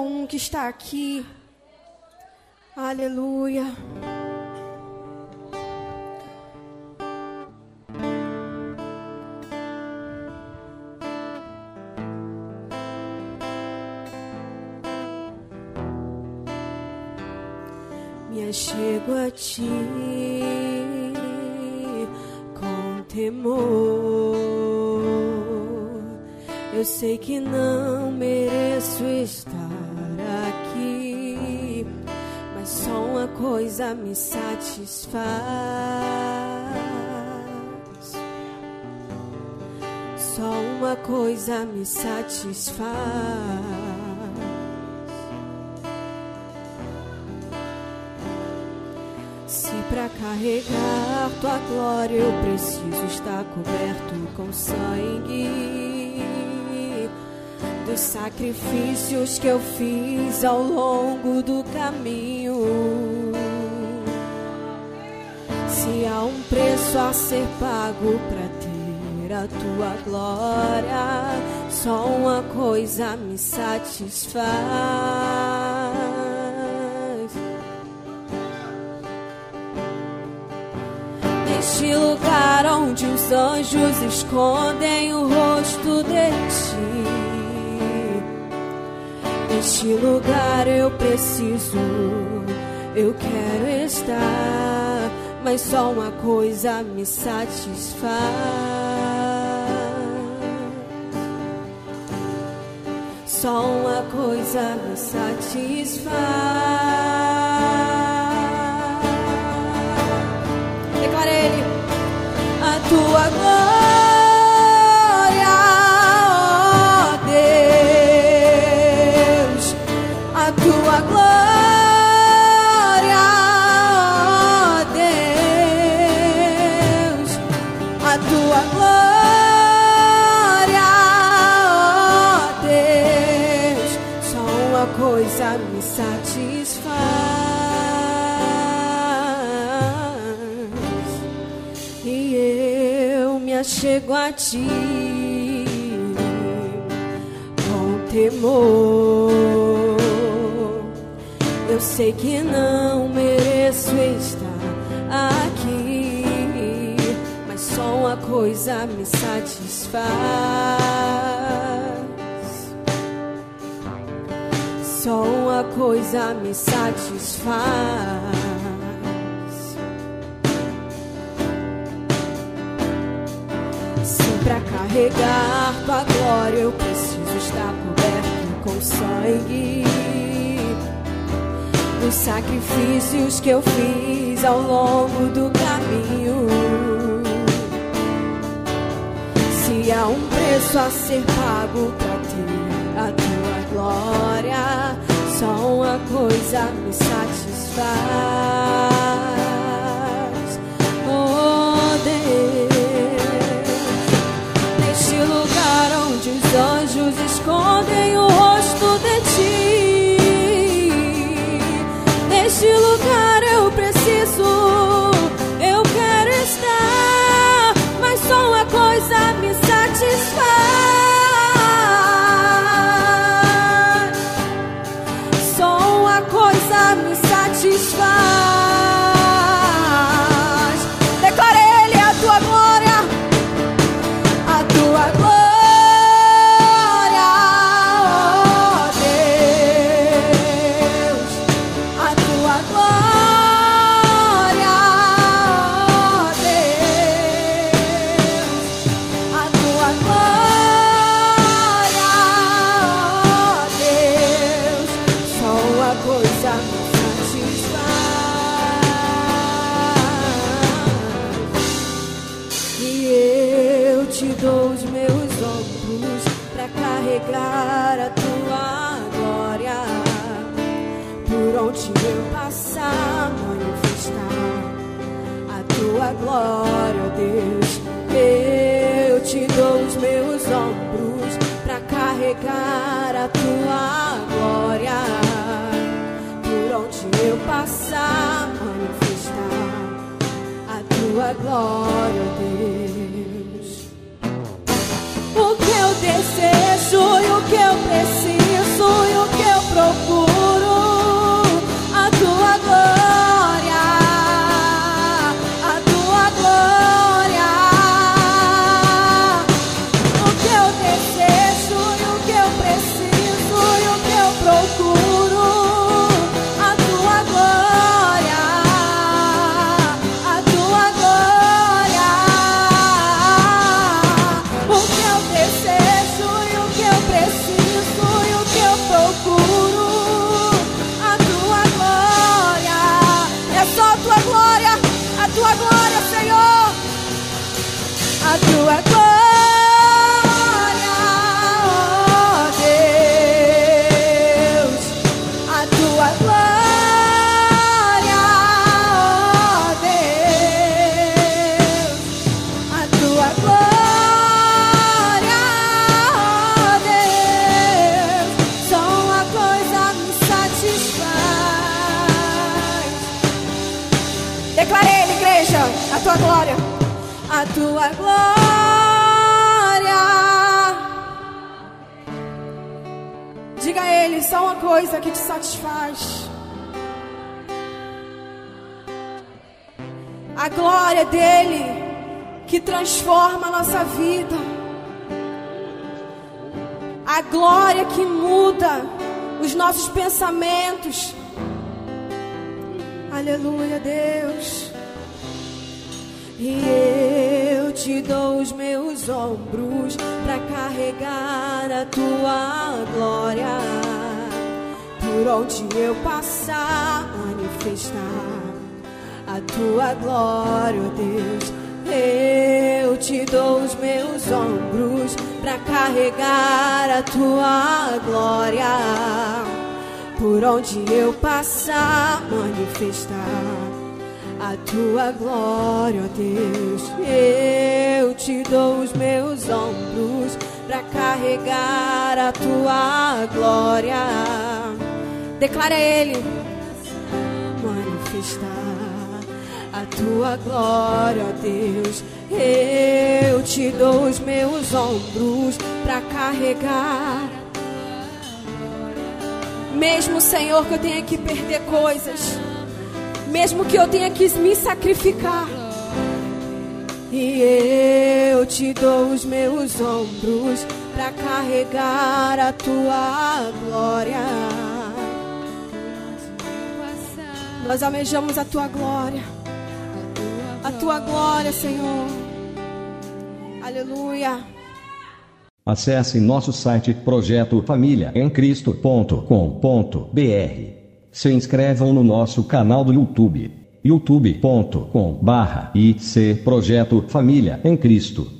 um que está aqui. Aleluia. Me chego a ti com temor. Eu sei que não mereço estar coisa me satisfaz. Só uma coisa me satisfaz. Se para carregar tua glória eu preciso estar coberto com sangue dos sacrifícios que eu fiz ao longo do caminho. Se há um preço a ser pago para ter a tua glória, só uma coisa me satisfaz. Neste lugar onde os anjos escondem o rosto de ti Neste lugar eu preciso, eu quero estar, mas só uma coisa me satisfaz. Só uma coisa me satisfaz. Chego a ti com temor. Eu sei que não mereço estar aqui, mas só uma coisa me satisfaz. Só uma coisa me satisfaz. Carregar tua glória, eu preciso estar coberto com sangue. Dos sacrifícios que eu fiz ao longo do caminho. Se há um preço a ser pago para ter a tua glória, só uma coisa me satisfaz. Glória, ó Deus. Eu te dou os meus ombros para carregar a tua glória. Por onde eu passar, manifestar a tua glória, Deus. O que eu desejo e o que a tua glória. Diga a Ele só uma coisa que te satisfaz. A glória dele que transforma a nossa vida. A glória que muda os nossos pensamentos. Aleluia, Deus. E eu te dou os meus ombros para carregar a tua glória. Por onde eu passar, manifestar a tua glória, oh Deus. Eu te dou os meus ombros para carregar a tua glória. Por onde eu passar, manifestar a tua glória, ó Deus. Eu te dou os meus ombros para carregar a tua glória. Declara Ele, manifestar a tua glória, ó Deus. Eu te dou os meus ombros para carregar. Mesmo, Senhor, que eu tenha que perder coisas mesmo que eu tenha que me sacrificar. E eu te dou os meus ombros para carregar a tua glória. Nós almejamos a tua glória. A tua glória, Senhor. Aleluia. Acesse nosso site projetofamiliaemcristo.com.br se inscrevam no nosso canal do YouTube youtube.com barra IC Projeto Família em Cristo